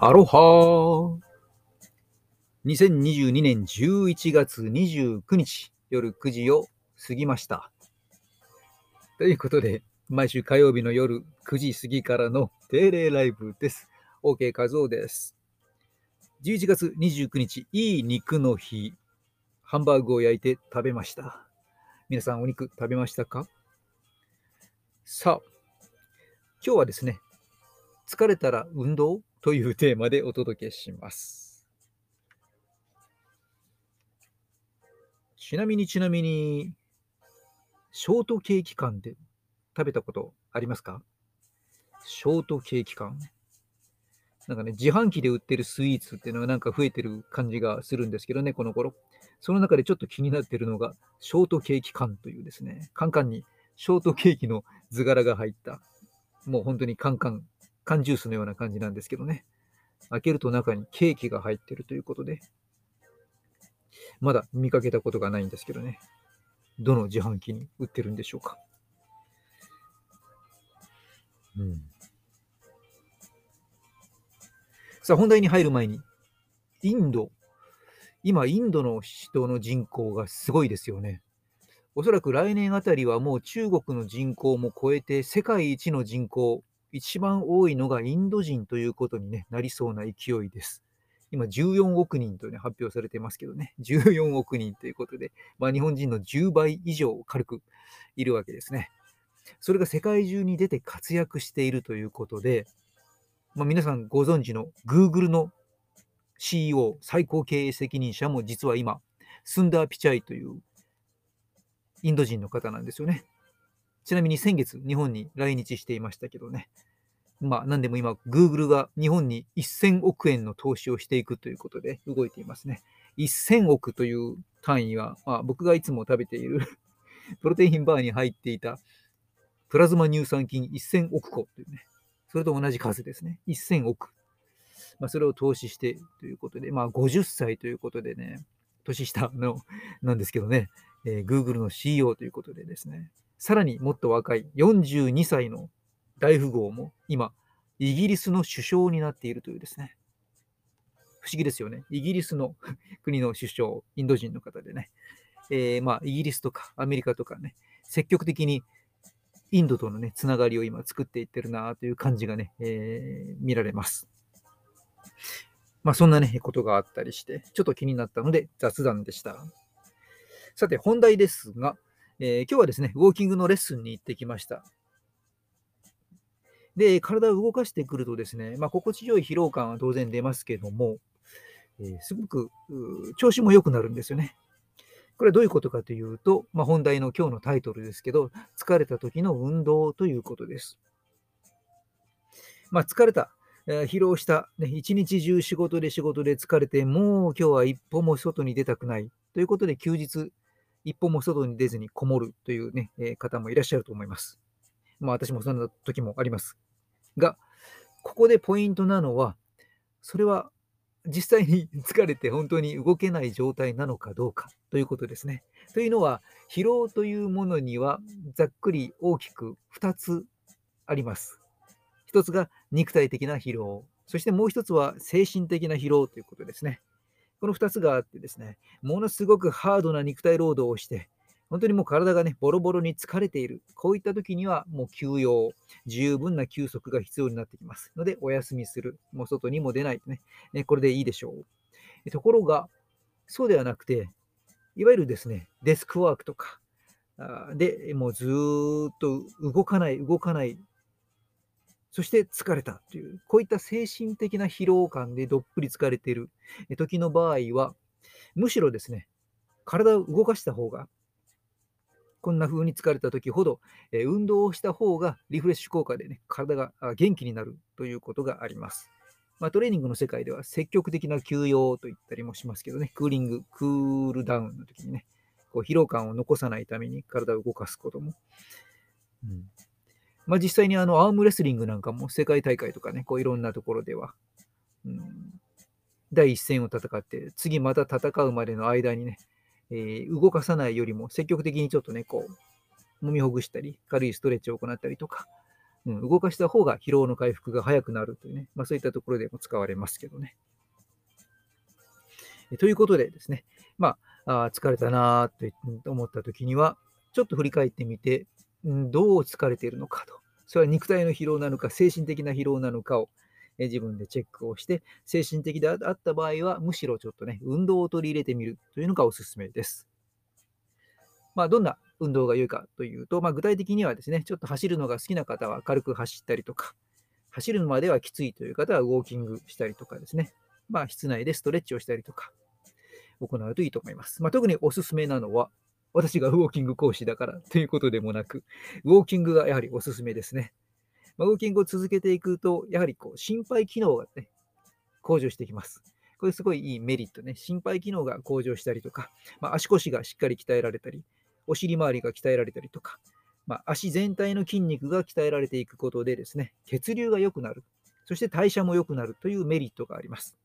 アロハー !2022 年11月29日夜9時を過ぎました。ということで、毎週火曜日の夜9時過ぎからの定例ライブです。OK 和夫です。11月29日、いい肉の日。ハンバーグを焼いて食べました。皆さんお肉食べましたか？さあ、今日はですね、疲れたら運動？というテーマでお届けします。ちなみにちなみに、ショートケーキ缶で食べたことありますか？ショートケーキ缶？なんかね、自販機で売ってるスイーツっていうのがなんか増えてる感じがするんですけどね、この頃。その中でちょっと気になってるのが、ショートケーキ缶というですね、カンカンにショートケーキの図柄が入った、もう本当にカンカン、缶ジュースのような感じなんですけどね。開けると中にケーキが入ってるということで、まだ見かけたことがないんですけどね。どの自販機に売ってるんでしょうか。うん。さあ、本題に入る前に、インド。今、インドの人の人口がすごいですよね。おそらく来年あたりはもう中国の人口も超えて世界一の人口、一番多いのがインド人ということに、ね、なりそうな勢いです。今14億人と、ね、発表されてますけどね、14億人ということで、まあ、日本人の10倍以上軽くいるわけですね。それが世界中に出て活躍しているということで、まあ、皆さんご存知の Google の CEO、最高経営責任者も実は今、スンダー・ピチャイというインド人の方なんですよね。ちなみに先月、日本に来日していましたけどね。まあ、なんでも今、Google が日本に1000億円の投資をしていくということで動いていますね。1000億という単位は、まあ、僕がいつも食べている プロテインバーに入っていたプラズマ乳酸菌1000億個というね、それと同じ数ですね。1000億。まあ、それを投資してということで、まあ、50歳ということでね、年下のなんですけどね、えー、Google の CEO ということでですね、さらにもっと若い42歳の大富豪も今、イギリスの首相になっているというですね、不思議ですよね。イギリスの 国の首相、インド人の方でね、えー、まあ、イギリスとかアメリカとかね、積極的にインドとのね、つながりを今作っていってるなという感じがね、えー、見られます。まあ、そんなね、ことがあったりして、ちょっと気になったので雑談でした。さて、本題ですが、えー、今日はですね、ウォーキングのレッスンに行ってきました。で、体を動かしてくるとですね、まあ、心地よい疲労感は当然出ますけども、えー、すごく調子も良くなるんですよね。これはどういうことかというと、まあ、本題の今日のタイトルですけど、疲れた時の運動ということです。まあ、疲れた、えー、疲労した、ね、一日中仕事で仕事で疲れて、もう今日は一歩も外に出たくないということで、休日、一歩も外に出ずにこもるという、ねえ、方もいらっしゃると思います。まあ、私もそんな時もあります。が、ここでポイントなのは、それは実際に疲れて本当に動けない状態なのかどうかということですね。というのは、疲労というものにはざっくり大きく2つあります。1つが肉体的な疲労、そしてもう1つは精神的な疲労ということですね。この2つがあってですね、ものすごくハードな肉体労働をして、本当にもう体がね、ボロボロに疲れている。こういった時にはもう休養、十分な休息が必要になってきます。ので、お休みする。もう外にも出ないね。ねこれでいいでしょう。ところが、そうではなくて、いわゆるですね、デスクワークとか、で、もうずっと動かない、動かない。そして疲れたという、こういった精神的な疲労感でどっぷり疲れている時の場合は、むしろですね、体を動かした方がこんな風に疲れた時ほど、え、運動をした方がリフレッシュ効果でね、体が元気になるということがあります。まあ、トレーニングの世界では積極的な休養と言ったりもしますけどね、クーリング、クールダウンの時にね、こう疲労感を残さないために体を動かすことも。うんまあ、実際にあのアームレスリングなんかも世界大会とかね、こういろんなところでは、うん、第一線を戦って、次また戦うまでの間にね、えー、動かさないよりも積極的にちょっとね、こう、揉みほぐしたり、軽いストレッチを行ったりとか、うん、動かした方が疲労の回復が早くなるというね、まあ、そういったところでも使われますけどね。ということでですね、まあ、あ疲れたなと思った時には、ちょっと振り返ってみて、どう疲れているのかと。それは肉体の疲労なのか、精神的な疲労なのかを自分でチェックをして、精神的であった場合は、むしろちょっとね、運動を取り入れてみるというのがおすすめです。まあ、どんな運動が良いかというと、まあ、具体的にはですね、ちょっと走るのが好きな方は軽く走ったりとか、走るまではきついという方はウォーキングしたりとかですね、まあ、室内でストレッチをしたりとか、行うといいと思います。まあ、特におすすめなのは、私がウォーキング講師だからということでもなく、ウォーキングがやはりおすすめですね。まあ、ウォーキングを続けていくと、やはりこう心肺機能がね、向上してきます。これすごいいいメリットね。心肺機能が向上したりとか、まあ、足腰がしっかり鍛えられたり、お尻周りが鍛えられたりとか、まあ、足全体の筋肉が鍛えられていくことでですね、血流が良くなる。そして代謝も良くなるというメリットがあります。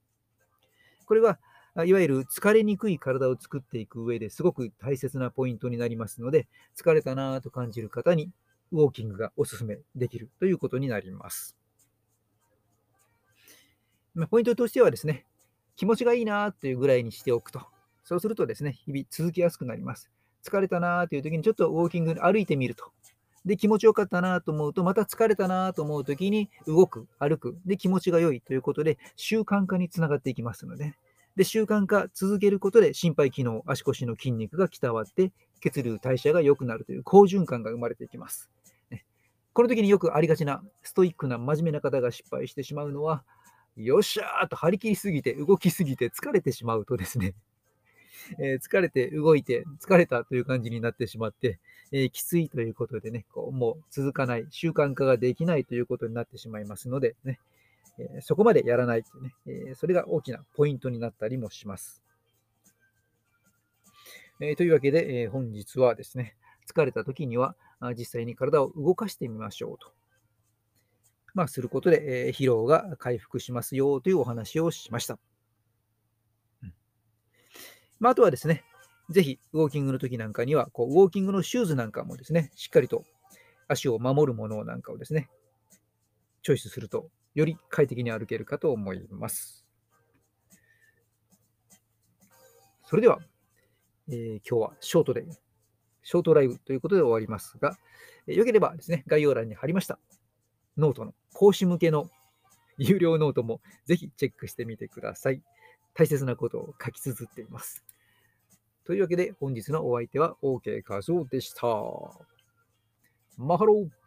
これはいわゆる疲れにくい体を作っていく上ですごく大切なポイントになりますので、疲れたなぁと感じる方にウォーキングがおすすめできるということになります。まポイントとしてはですね、気持ちがいいなというぐらいにしておくと。そうするとですね、日々続きやすくなります。疲れたなという時にちょっとウォーキング歩いてみると。で、気持ちよかったなと思うと、また疲れたなと思う時に動く、歩く。で、気持ちが良いということで、習慣化につながっていきますので、で、習慣化続けることで心肺機能、足腰の筋肉が鍛わって、血流代謝が良くなるという好循環が生まれていきます。この時によくありがちな、ストイックな真面目な方が失敗してしまうのは、よっしゃーと張り切りすぎて、動きすぎて疲れてしまうとですね、えー、疲れて動いて疲れたという感じになってしまって、えー、きついということでね、こうもう続かない、習慣化ができないということになってしまいますのでね、えそこまでやらないというね、えそれが大きなポイントになったりもします。えというわけで、え本日はですね、疲れた時には実際に体を動かしてみましょうと。まあ、することで、え疲労が回復しますよというお話をしました。うんまあ、あとはですね、ぜひウォーキングの時なんかにはこう、ウォーキングのシューズなんかもですね、しっかりと足を守るものなんかをですね、チョイスするとより快適に歩けるかと思います。それでは、えー、今日はショートで、ショートライブということで終わりますが、えー、よければですね、概要欄に貼りましたノートの講師向けの有料ノートもぜひチェックしてみてください。大切なことを書き綴っています。というわけで本日のお相手は OK 画像でした。 Mahalo